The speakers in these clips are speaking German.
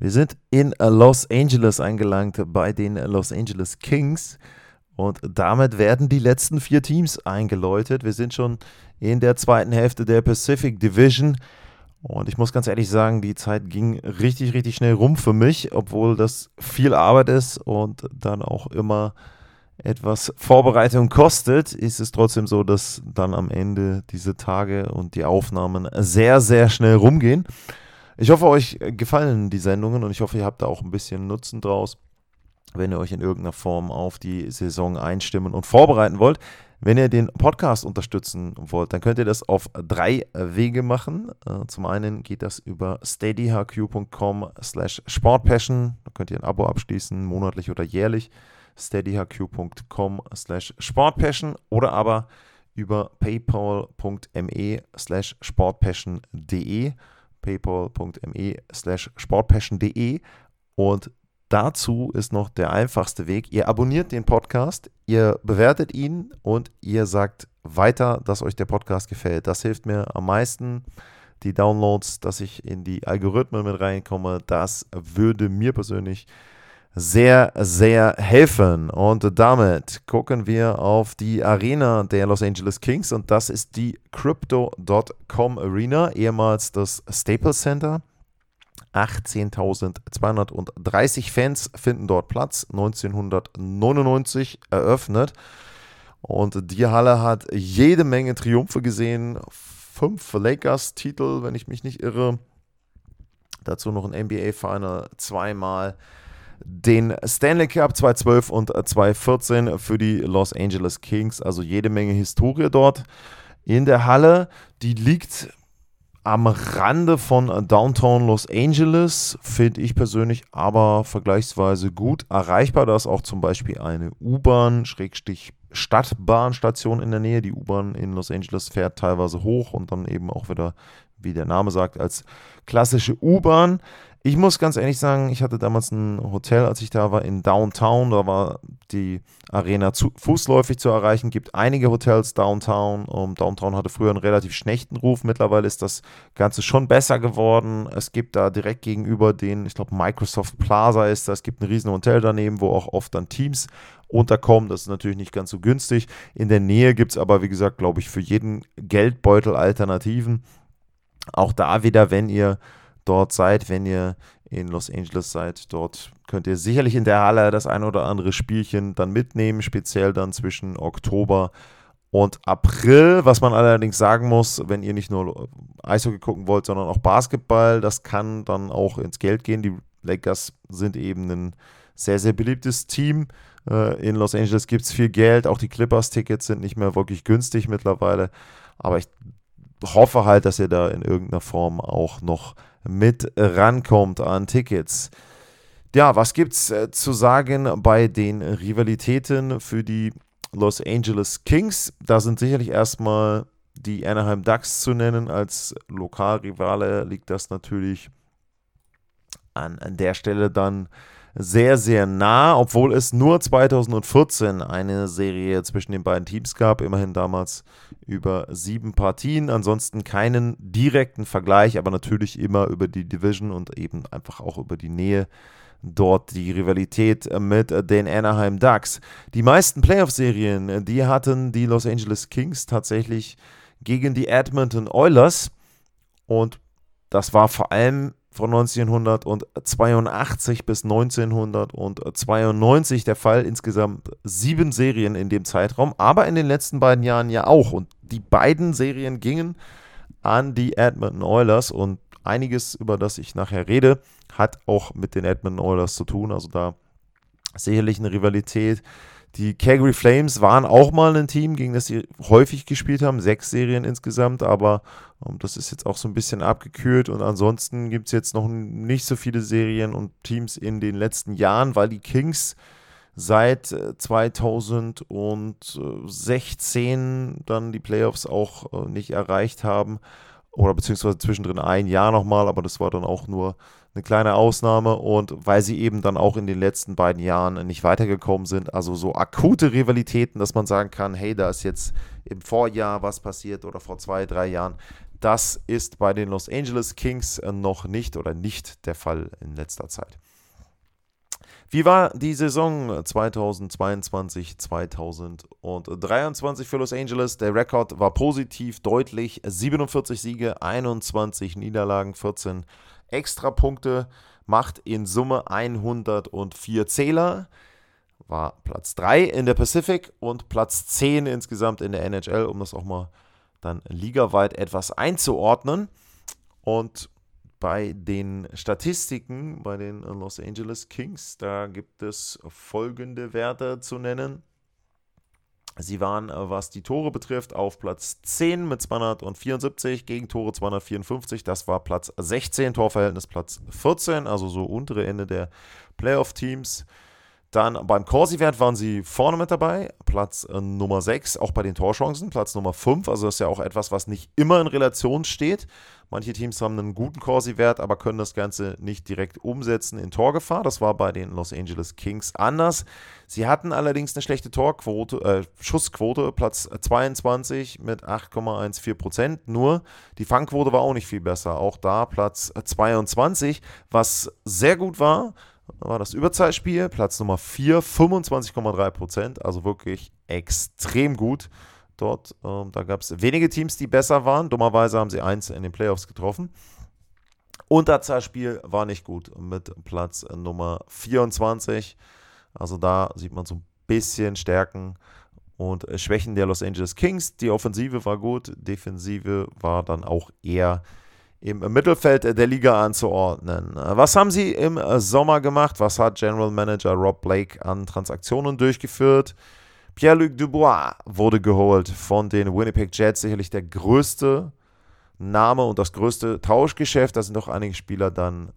Wir sind in Los Angeles angelangt bei den Los Angeles Kings und damit werden die letzten vier Teams eingeläutet. Wir sind schon in der zweiten Hälfte der Pacific Division und ich muss ganz ehrlich sagen, die Zeit ging richtig, richtig schnell rum für mich, obwohl das viel Arbeit ist und dann auch immer etwas Vorbereitung kostet, ist es trotzdem so, dass dann am Ende diese Tage und die Aufnahmen sehr, sehr schnell rumgehen. Ich hoffe, euch gefallen die Sendungen und ich hoffe, ihr habt da auch ein bisschen Nutzen draus, wenn ihr euch in irgendeiner Form auf die Saison einstimmen und vorbereiten wollt. Wenn ihr den Podcast unterstützen wollt, dann könnt ihr das auf drei Wege machen. Äh, zum einen geht das über steadyhq.com slash sportpassion. Da könnt ihr ein Abo abschließen, monatlich oder jährlich steadyhq.com slash sportpassion oder aber über paypal.me slash sportpassion.de paypal.me slash sportpassion.de und dazu ist noch der einfachste Weg. Ihr abonniert den Podcast, ihr bewertet ihn und ihr sagt weiter, dass euch der Podcast gefällt. Das hilft mir am meisten. Die Downloads, dass ich in die Algorithmen mit reinkomme, das würde mir persönlich sehr, sehr helfen. Und damit gucken wir auf die Arena der Los Angeles Kings und das ist die Crypto.com Arena, ehemals das Staples Center. 18.230 Fans finden dort Platz, 1999 eröffnet. Und die Halle hat jede Menge Triumphe gesehen. Fünf Lakers-Titel, wenn ich mich nicht irre. Dazu noch ein NBA-Final zweimal den Stanley Cup 2012 und 2014 für die Los Angeles Kings. Also jede Menge Historie dort in der Halle. Die liegt am Rande von Downtown Los Angeles, finde ich persönlich aber vergleichsweise gut erreichbar. Da ist auch zum Beispiel eine U-Bahn, Schrägstich Stadtbahnstation in der Nähe. Die U-Bahn in Los Angeles fährt teilweise hoch und dann eben auch wieder, wie der Name sagt, als klassische U-Bahn. Ich muss ganz ehrlich sagen, ich hatte damals ein Hotel, als ich da war, in Downtown. Da war die Arena zu, fußläufig zu erreichen. Gibt einige Hotels downtown. Um, Downtown hatte früher einen relativ schlechten Ruf. Mittlerweile ist das Ganze schon besser geworden. Es gibt da direkt gegenüber den, ich glaube, Microsoft Plaza ist das. Es gibt ein riesen Hotel daneben, wo auch oft dann Teams unterkommen. Das ist natürlich nicht ganz so günstig. In der Nähe gibt es aber, wie gesagt, glaube ich, für jeden Geldbeutel Alternativen. Auch da wieder, wenn ihr dort seid, wenn ihr in Los Angeles seid. Dort könnt ihr sicherlich in der Halle das ein oder andere Spielchen dann mitnehmen, speziell dann zwischen Oktober und April. Was man allerdings sagen muss, wenn ihr nicht nur Eishockey gucken wollt, sondern auch Basketball, das kann dann auch ins Geld gehen. Die Lakers sind eben ein sehr, sehr beliebtes Team. Äh, in Los Angeles gibt es viel Geld. Auch die Clippers-Tickets sind nicht mehr wirklich günstig mittlerweile. Aber ich hoffe halt, dass ihr da in irgendeiner Form auch noch mit rankommt an Tickets. Ja, was gibt's äh, zu sagen bei den Rivalitäten für die Los Angeles Kings? Da sind sicherlich erstmal die Anaheim Ducks zu nennen. Als Lokalrivale liegt das natürlich an, an der Stelle dann sehr, sehr nah, obwohl es nur 2014 eine Serie zwischen den beiden Teams gab, immerhin damals über sieben Partien, ansonsten keinen direkten Vergleich, aber natürlich immer über die Division und eben einfach auch über die Nähe dort die Rivalität mit den Anaheim Ducks. Die meisten Playoff-Serien, die hatten die Los Angeles Kings tatsächlich gegen die Edmonton Oilers und das war vor allem von 1982 bis 1992 der Fall. Insgesamt sieben Serien in dem Zeitraum, aber in den letzten beiden Jahren ja auch. Und die beiden Serien gingen an die Edmonton Oilers und einiges, über das ich nachher rede, hat auch mit den Edmonton Oilers zu tun. Also da sicherlich eine Rivalität, Die Calgary Flames waren auch mal ein Team, gegen das sie häufig gespielt haben, sechs Serien insgesamt, aber um, das ist jetzt auch so ein bisschen abgekühlt und ansonsten gibt es jetzt noch nicht so viele Serien und Teams in den letzten Jahren, weil die Kings seit 2016 äh, dann die Playoffs auch äh, nicht erreicht haben oder beziehungsweise zwischendrin ein Jahr nochmal, aber das war dann auch nur eine kleine Ausnahme und weil sie eben dann auch in den letzten beiden Jahren nicht weitergekommen sind, also so akute Rivalitäten, dass man sagen kann, hey, da ist jetzt im Vorjahr was passiert oder vor zwei, drei Jahren, das ist bei den Los Angeles Kings noch nicht oder nicht der Fall in letzter Zeit. Wie war die Saison 2022, 2023 für Los Angeles? Der Rekord war positiv, deutlich. 47 Siege, 21 Niederlagen, 14 Extrapunkte, macht in Summe 104 Zähler. War Platz 3 in der Pacific und Platz 10 insgesamt in der NHL, um das auch mal dann ligaweit etwas einzuordnen. Und bei den Statistiken bei den Los Angeles Kings, da gibt es folgende Werte zu nennen. Sie waren, äh, was die Tore betrifft, auf Platz 10 mit 274, Gegentore 254. Das war Platz 16, Torverhältnis Platz 14, also so untere Ende der Playoff-Teams. Dann beim Corsi-Wert waren sie vorne mit dabei, Platz äh, Nummer 6, auch bei den Torchancen, Platz Nummer 5. Also das ist ja auch etwas, was nicht immer in Relation steht. Manche Teams haben einen guten Corsi-Wert, aber können das Ganze nicht direkt umsetzen in Torgefahr. Das war bei den Los Angeles Kings anders. Sie hatten allerdings eine schlechte Torquote, äh, Schussquote, Platz 22 mit 8,14 Prozent. Nur die Fangquote war auch nicht viel besser. Auch da Platz 22, was sehr gut war war das Überzahlspiel, Platz Nummer 4, 25,3 Prozent, also wirklich extrem gut dort. Ähm, da gab es wenige Teams, die besser waren. Dummerweise haben sie eins in den Playoffs getroffen. Unterzahlspiel war nicht gut mit Platz Nummer 24. Also da sieht man so ein bisschen Stärken und Schwächen der Los Angeles Kings. Die Offensive war gut, Defensive war dann auch eher im Mittelfeld der Liga anzuordnen. Was haben sie im Sommer gemacht? Was hat General Manager Rob Blake an Transaktionen durchgeführt? Pierre-Luc Dubois wurde geholt von den Winnipeg Jets, sicherlich der größte Name und das größte Tauschgeschäft. Da sind noch einige Spieler dann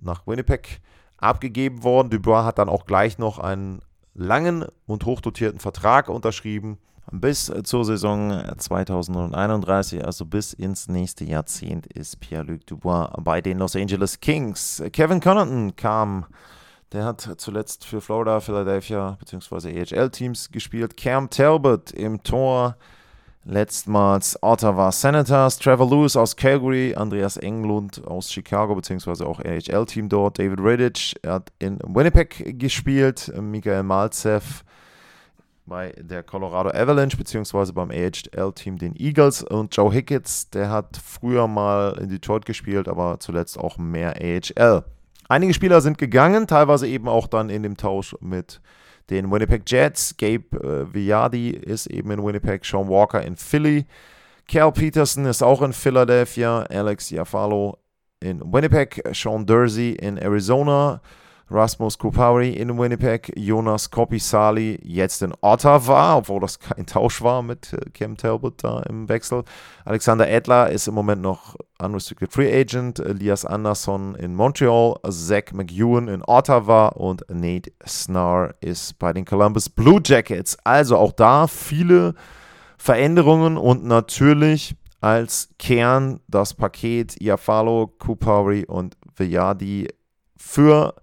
nach Winnipeg abgegeben worden. Dubois hat dann auch gleich noch einen langen und hochdotierten Vertrag unterschrieben bis zur Saison 2031, also bis ins nächste Jahrzehnt, ist Pierre-Luc Dubois bei den Los Angeles Kings. Kevin Connaughton kam, der hat zuletzt für Florida, Philadelphia bzw. AHL-Teams gespielt. Cam Talbot im Tor, letztmals Ottawa Senators, Trevor Lewis aus Calgary, Andreas Englund aus Chicago bzw. auch AHL-Team dort, David Riddich, hat in Winnipeg gespielt, Michael Malzev bei der Colorado Avalanche beziehungsweise beim AHL-Team den Eagles und Joe Hicketts, der hat früher mal in Detroit gespielt, aber zuletzt auch mehr AHL. Einige Spieler sind gegangen, teilweise eben auch dann in dem Tausch mit den Winnipeg Jets. Gabe äh, Viardi ist eben in Winnipeg, Sean Walker in Philly. Cal Peterson ist auch in Philadelphia, Alex Iafalo in Winnipeg, Sean Dursey in Arizona, Rasmus Kupari in Winnipeg, Jonas Kopisali jetzt in Ottawa, obwohl das kein Tausch war mit äh, Cam Talbot da im Wechsel. Alexander Edler ist im Moment noch Unrestricted Free Agent, Elias Anderson in Montreal, Zach McEwen in Ottawa und Nate Snar ist bei den Columbus Blue Jackets. Also auch da viele Veränderungen und natürlich als Kern das Paket Iafalo, Kupari und Villadi für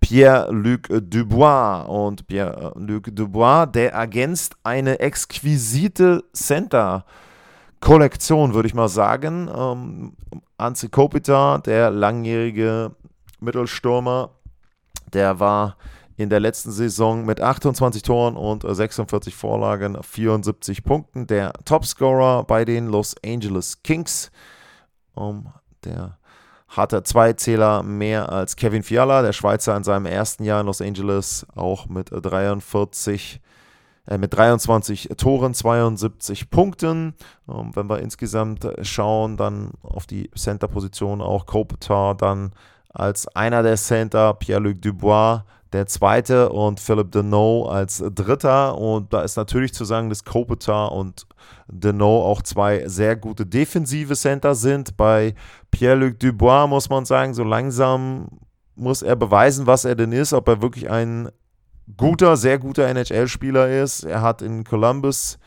Pierre-Luc Dubois. Und Pierre-Luc Dubois, der ergänzt eine exquisite Center-Kollektion, würde ich mal sagen. Ähm, Anze Kopita, der langjährige Mittelstürmer, der war in der letzten Saison mit 28 Toren und 46 Vorlagen, 74 Punkten, der Topscorer bei den Los Angeles Kings. Ähm, der hatte zwei Zähler mehr als Kevin Fiala, der Schweizer in seinem ersten Jahr in Los Angeles, auch mit 43 äh, mit 23 Toren, 72 Punkten. Ähm, wenn wir insgesamt schauen, dann auf die Center-Position auch Kopitar dann als einer der Center, Pierre-Luc Dubois der zweite und Philip Deneau als dritter. Und da ist natürlich zu sagen, dass Kopitar und Deneau auch zwei sehr gute defensive Center sind. Bei Pierre-Luc Dubois muss man sagen, so langsam muss er beweisen, was er denn ist, ob er wirklich ein guter, sehr guter NHL-Spieler ist. Er hat in Columbus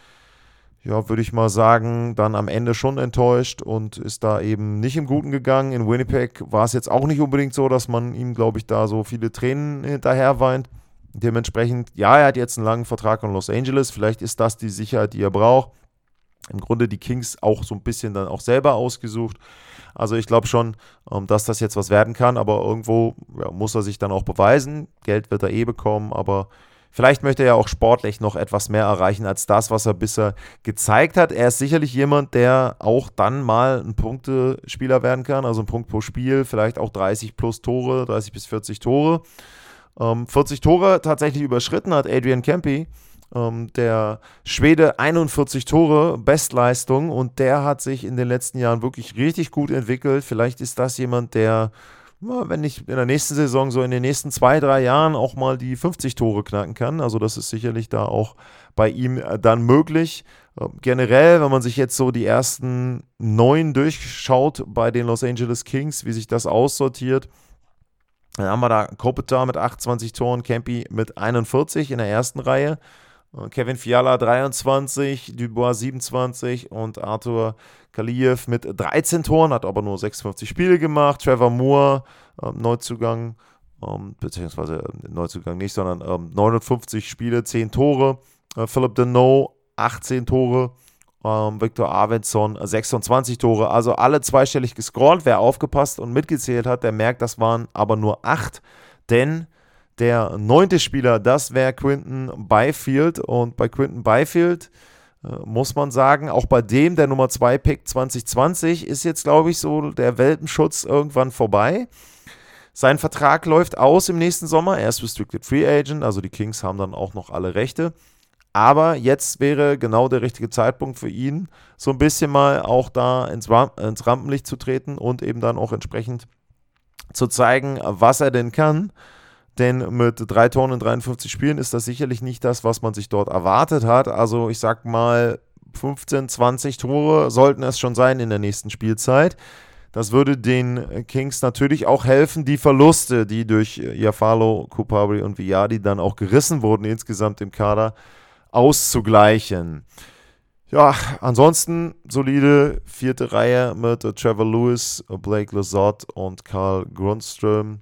ja, würde ich mal sagen, dann am Ende schon enttäuscht und ist da eben nicht im Guten gegangen. In Winnipeg war es jetzt auch nicht unbedingt so, dass man ihm, glaube ich, da so viele Tränen hinterher weint. Dementsprechend, ja, er hat jetzt einen langen Vertrag in Los Angeles. Vielleicht ist das die Sicherheit, die er braucht. Im Grunde die Kings auch so ein bisschen dann auch selber ausgesucht. Also ich glaube schon, ähm, dass das jetzt was werden kann, aber irgendwo ja, muss er sich dann auch beweisen. Geld wird er eh bekommen, aber Vielleicht möchte er ja auch sportlich noch etwas mehr erreichen als das, was er bisher gezeigt hat. Er ist sicherlich jemand, der auch dann mal ein Punktespieler werden kann, also ein Punkt pro Spiel, vielleicht auch 30 plus Tore, 30 bis 40 Tore. Ähm, 40 Tore tatsächlich überschritten hat Adrian Kempe, ähm, der Schwede 41 Tore, Bestleistung und der hat sich in den letzten Jahren wirklich richtig gut entwickelt. Vielleicht ist das jemand, der wenn ich in der nächsten Saison, so in den nächsten zwei, drei Jahren auch mal die 50 Tore knacken kann. Also das ist sicherlich da auch bei ihm äh, dann möglich. Ähm, generell, wenn man sich jetzt so die ersten neun durchschaut bei den Los Angeles Kings, wie sich das aussortiert, dann haben wir da Kopitar mit 28 Toren, Campy mit 41 in der ersten Reihe. Äh, Kevin Fiala 23, Dubois 27 und Arthur Kaliev mit 13 Toren, hat aber nur 56 Spiele gemacht. Trevor Moore, ähm, Neuzugang, ähm, beziehungsweise äh, Neuzugang nicht, sondern ähm, 59 Spiele, 10 Tore. Äh, Philip Deneau 18 Tore. Ähm, Victor Arvidsson 26 Tore. Also alle zweistellig gescrollt. Wer aufgepasst und mitgezählt hat, der merkt, das waren aber nur 8. Denn der neunte Spieler, das wäre Quinton Byfield. Und bei Quinton Byfield äh, muss man sagen, auch bei dem, der Nummer 2 Pick 2020, ist jetzt, glaube ich, so der Welpenschutz irgendwann vorbei. Sein Vertrag läuft aus im nächsten Sommer. Er ist Restricted Free Agent, also die Kings haben dann auch noch alle Rechte. Aber jetzt wäre genau der richtige Zeitpunkt für ihn, so ein bisschen mal auch da ins, Ram ins Rampenlicht zu treten und eben dann auch entsprechend zu zeigen, was er denn kann. Denn mit drei Toren in 53 Spielen ist das sicherlich nicht das, was man sich dort erwartet hat. Also ich sag mal, 15, 20 Tore sollten es schon sein in der nächsten Spielzeit. Das würde den Kings natürlich auch helfen, die Verluste, die durch Jafalo, Kupari und Viadi dann auch gerissen wurden insgesamt im Kader, auszugleichen. Ja, ansonsten solide vierte Reihe mit Trevor Lewis, Blake Lazard und Karl Grundström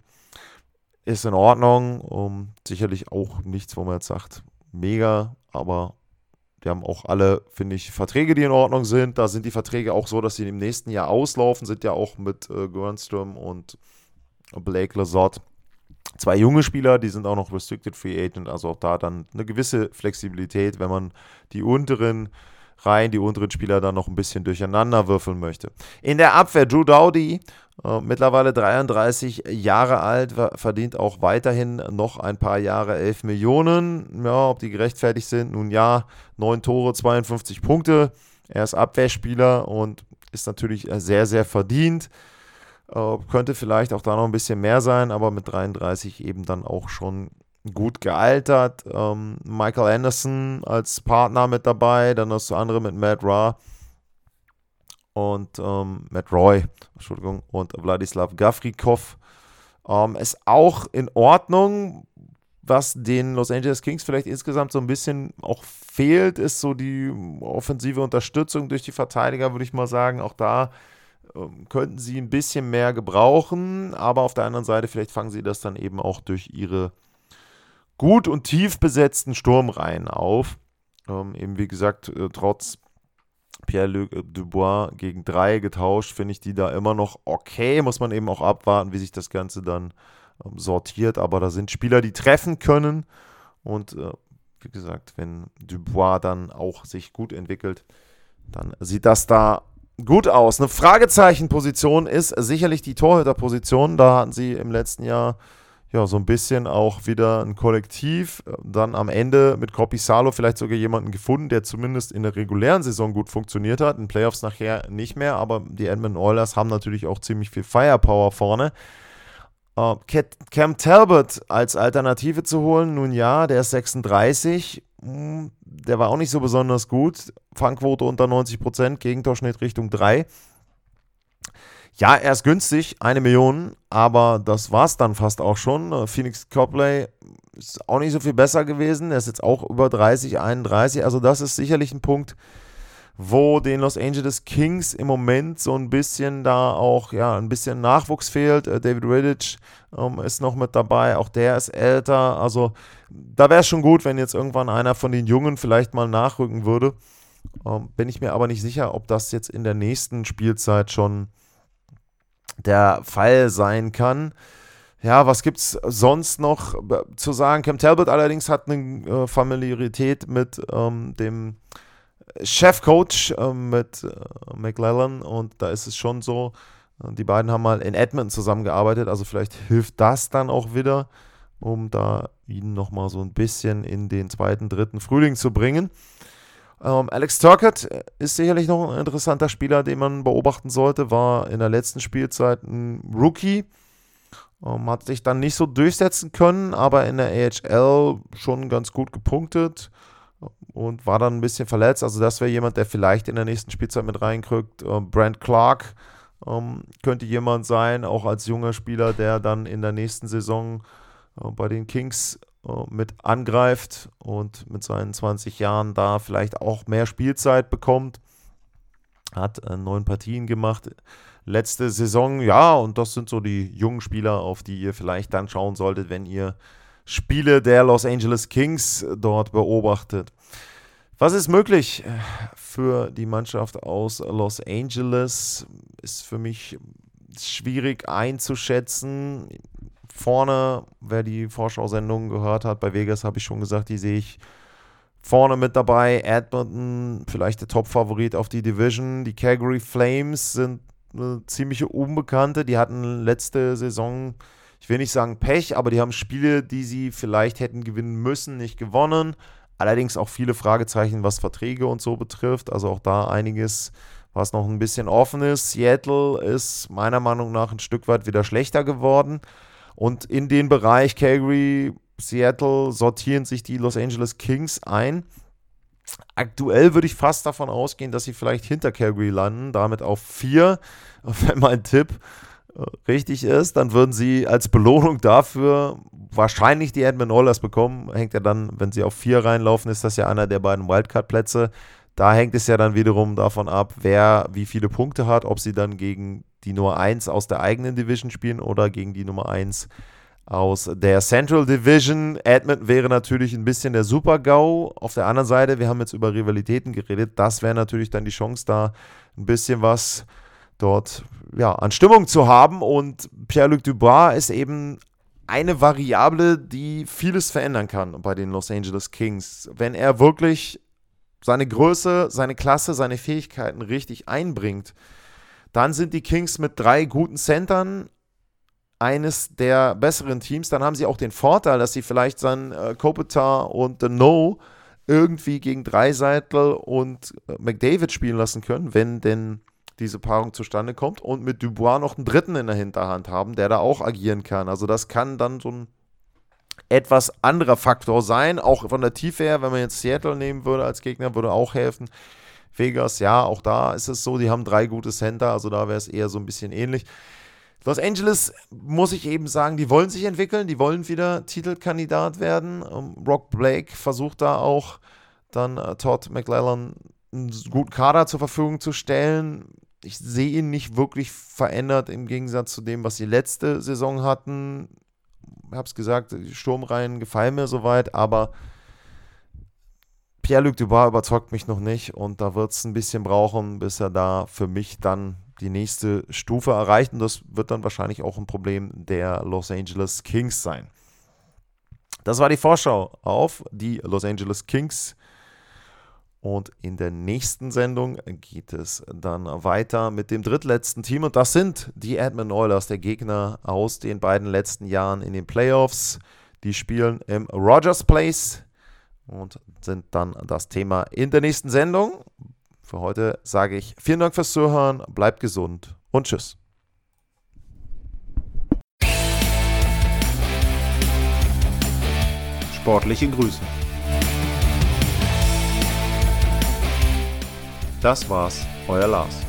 ist in Ordnung. Um, sicherlich auch nichts, wo man jetzt sagt, mega, aber die haben auch alle, finde ich, Verträge, die in Ordnung sind. Da sind die Verträge auch so, dass sie im nächsten Jahr auslaufen, sind ja auch mit äh, Gernström und Blake Lazard zwei junge Spieler, die sind auch noch Restricted Free Agent, also auch da dann eine gewisse Flexibilität, wenn man die unteren rein, die unteren Spieler dann noch ein bisschen durcheinander würfeln möchte. In der Abwehr Drew Dowdy, äh, mittlerweile 33 Jahre alt, verdient auch weiterhin noch ein paar Jahre 11 Millionen. Ja, ob die gerechtfertigt sind, nun ja, 9 Tore, 52 Punkte. Er ist Abwehrspieler und ist natürlich sehr, sehr verdient. Äh, könnte vielleicht auch da noch ein bisschen mehr sein, aber mit 33 eben dann auch schon gut gealtert. Ähm, Michael Anderson als Partner mit dabei, dann hast du andere mit Matt Ra und ähm, Matt Roy, Entschuldigung, und Wladislav Gafrikov. Ähm, ist auch in Ordnung. Was den Los Angeles Kings vielleicht insgesamt so ein bisschen auch fehlt, ist so die offensive Unterstützung durch die Verteidiger, würde ich mal sagen. Auch da ähm, könnten sie ein bisschen mehr gebrauchen, aber auf der anderen Seite, vielleicht fangen sie das dann eben auch durch ihre gut und tief besetzten Sturmreihen auf. Ähm, eben wie gesagt, äh, trotz Pierre-Luc Dubois gegen drei getauscht, finde ich die da immer noch okay. Muss man eben auch abwarten, wie sich das Ganze dann ähm, sortiert. Aber da sind Spieler, die treffen können. Und äh, wie gesagt, wenn Dubois dann auch sich gut entwickelt, dann sieht das da gut aus. Eine Fragezeichenposition ist sicherlich die Torhüterposition. Da hatten sie im letzten Jahr ja, so ein bisschen auch wieder ein Kollektiv. Dann am Ende mit Copy Salo vielleicht sogar jemanden gefunden, der zumindest in der regulären Saison gut funktioniert hat. In Playoffs nachher nicht mehr, aber die Edmund Oilers haben natürlich auch ziemlich viel Firepower vorne. Uh, Cam Talbot als Alternative zu holen, nun ja, der ist 36. Hm, der war auch nicht so besonders gut. Fangquote unter 90%, Gegentorschnitt Richtung 3. Ja, er ist günstig, eine Million, aber das war es dann fast auch schon. Phoenix Copley ist auch nicht so viel besser gewesen. Er ist jetzt auch über 30, 31. Also, das ist sicherlich ein Punkt, wo den Los Angeles Kings im Moment so ein bisschen da auch, ja, ein bisschen Nachwuchs fehlt. Äh, David Riddich ähm, ist noch mit dabei, auch der ist älter. Also da wäre es schon gut, wenn jetzt irgendwann einer von den Jungen vielleicht mal nachrücken würde. Ähm, bin ich mir aber nicht sicher, ob das jetzt in der nächsten Spielzeit schon der Fall sein kann. Ja, was gibt es sonst noch zu sagen? Cam Talbot allerdings hat eine äh, Familiarität mit ähm, dem Chefcoach äh, mit äh, McLellan und da ist es schon so, äh, die beiden haben mal in Edmonton zusammengearbeitet, also vielleicht hilft das dann auch wieder, um da ihn nochmal so ein bisschen in den zweiten, dritten Frühling zu bringen. Ähm, Alex Turkett ist sicherlich noch ein interessanter Spieler, den man beobachten sollte, war in der letzten Spielzeit ein Rookie. Ähm, hat sich dann nicht so durchsetzen können, aber in der AHL schon ganz gut gepunktet und war dann ein bisschen verletzt. Also das wäre jemand, der vielleicht in der nächsten Spielzeit mit reinkriegt. Ähm, Brent Clark ähm, könnte jemand sein, auch als junger Spieler, der dann in der nächsten Saison äh, bei den Kings mit angreift und mit seinen 20 Jahren da vielleicht auch mehr Spielzeit bekommt. Hat äh, neun Partien gemacht letzte Saison. Ja, und das sind so die jungen Spieler, auf die ihr vielleicht dann schauen solltet, wenn ihr Spiele der Los Angeles Kings dort beobachtet. Was ist möglich für die Mannschaft aus Los Angeles? Ist für mich schwierig einzuschätzen. Vorne, wer die Vorschau-Sendung gehört hat, bei Vegas habe ich schon gesagt, die sehe ich vorne mit dabei. Edmonton, vielleicht der Top-Favorit auf die Division. Die Calgary Flames sind eine ziemliche Unbekannte. Die hatten letzte Saison ich will nicht sagen Pech, aber die haben Spiele, die sie vielleicht hätten gewinnen müssen, nicht gewonnen. Allerdings auch viele Fragezeichen, was Verträge und so betrifft. Also auch da einiges, was noch ein bisschen offen ist. Seattle ist meiner Meinung nach ein Stück weit wieder schlechter geworden. Und in den Bereich Calgary, Seattle sortieren sich die Los Angeles Kings ein. Aktuell würde ich fast davon ausgehen, dass sie vielleicht hinter Calgary landen, damit auf vier. Wenn mein Tipp richtig ist, dann würden sie als Belohnung dafür wahrscheinlich die Edmund Oilers bekommen. Hängt ja dann, wenn sie auf vier reinlaufen, ist das ja einer der beiden Wildcard-Plätze. Da hängt es ja dann wiederum davon ab, wer wie viele Punkte hat, ob sie dann gegen die Nummer 1 aus der eigenen Division spielen oder gegen die Nummer 1 aus der Central Division. Edmonton wäre natürlich ein bisschen der Super-GAU. Auf der anderen Seite, wir haben jetzt über Rivalitäten geredet, das wäre natürlich dann die Chance, da ein bisschen was dort ja, an Stimmung zu haben. Und Pierre-Luc Dubois ist eben eine Variable, die vieles verändern kann bei den Los Angeles Kings. Wenn er wirklich seine Größe, seine Klasse, seine Fähigkeiten richtig einbringt, dann sind die Kings mit drei guten Centern eines der besseren Teams. Dann haben sie auch den Vorteil, dass sie vielleicht seinen äh, Kopitar und The No irgendwie gegen Dreiseitel und äh, McDavid spielen lassen können, wenn denn diese Paarung zustande kommt und mit Dubois noch einen dritten in der Hinterhand haben, der da auch agieren kann. Also das kann dann so ein etwas anderer Faktor sein, auch von der Tiefe her, wenn man jetzt Seattle nehmen würde als Gegner, würde auch helfen. Vegas, ja, auch da ist es so, die haben drei gute Center, also da wäre es eher so ein bisschen ähnlich. Los Angeles, muss ich eben sagen, die wollen sich entwickeln, die wollen wieder Titelkandidat werden. Ähm, Rock Blake versucht da auch dann uh, Todd McLellan einen guten Kader zur Verfügung zu stellen ich sehe ihn nicht wirklich verändert im Gegensatz zu dem, was sie letzte Saison hatten. Ich habe es gesagt, die Sturmreihen gefallen mir soweit, aber Pierre-Luc Dubois überzeugt mich noch nicht und da wird es ein bisschen brauchen, bis er da für mich dann die nächste Stufe erreicht und das wird dann wahrscheinlich auch ein Problem der Los Angeles Kings sein. Das war die Vorschau auf die Los Angeles Kings und in der nächsten Sendung geht es dann weiter mit dem drittletzten Team. Und das sind die Edmund Oilers, der Gegner aus den beiden letzten Jahren in den Playoffs. Die spielen im Rogers Place und sind dann das Thema in der nächsten Sendung. Für heute sage ich vielen Dank fürs Zuhören, bleibt gesund und tschüss. Sportliche Grüße. Das war's, euer Lars.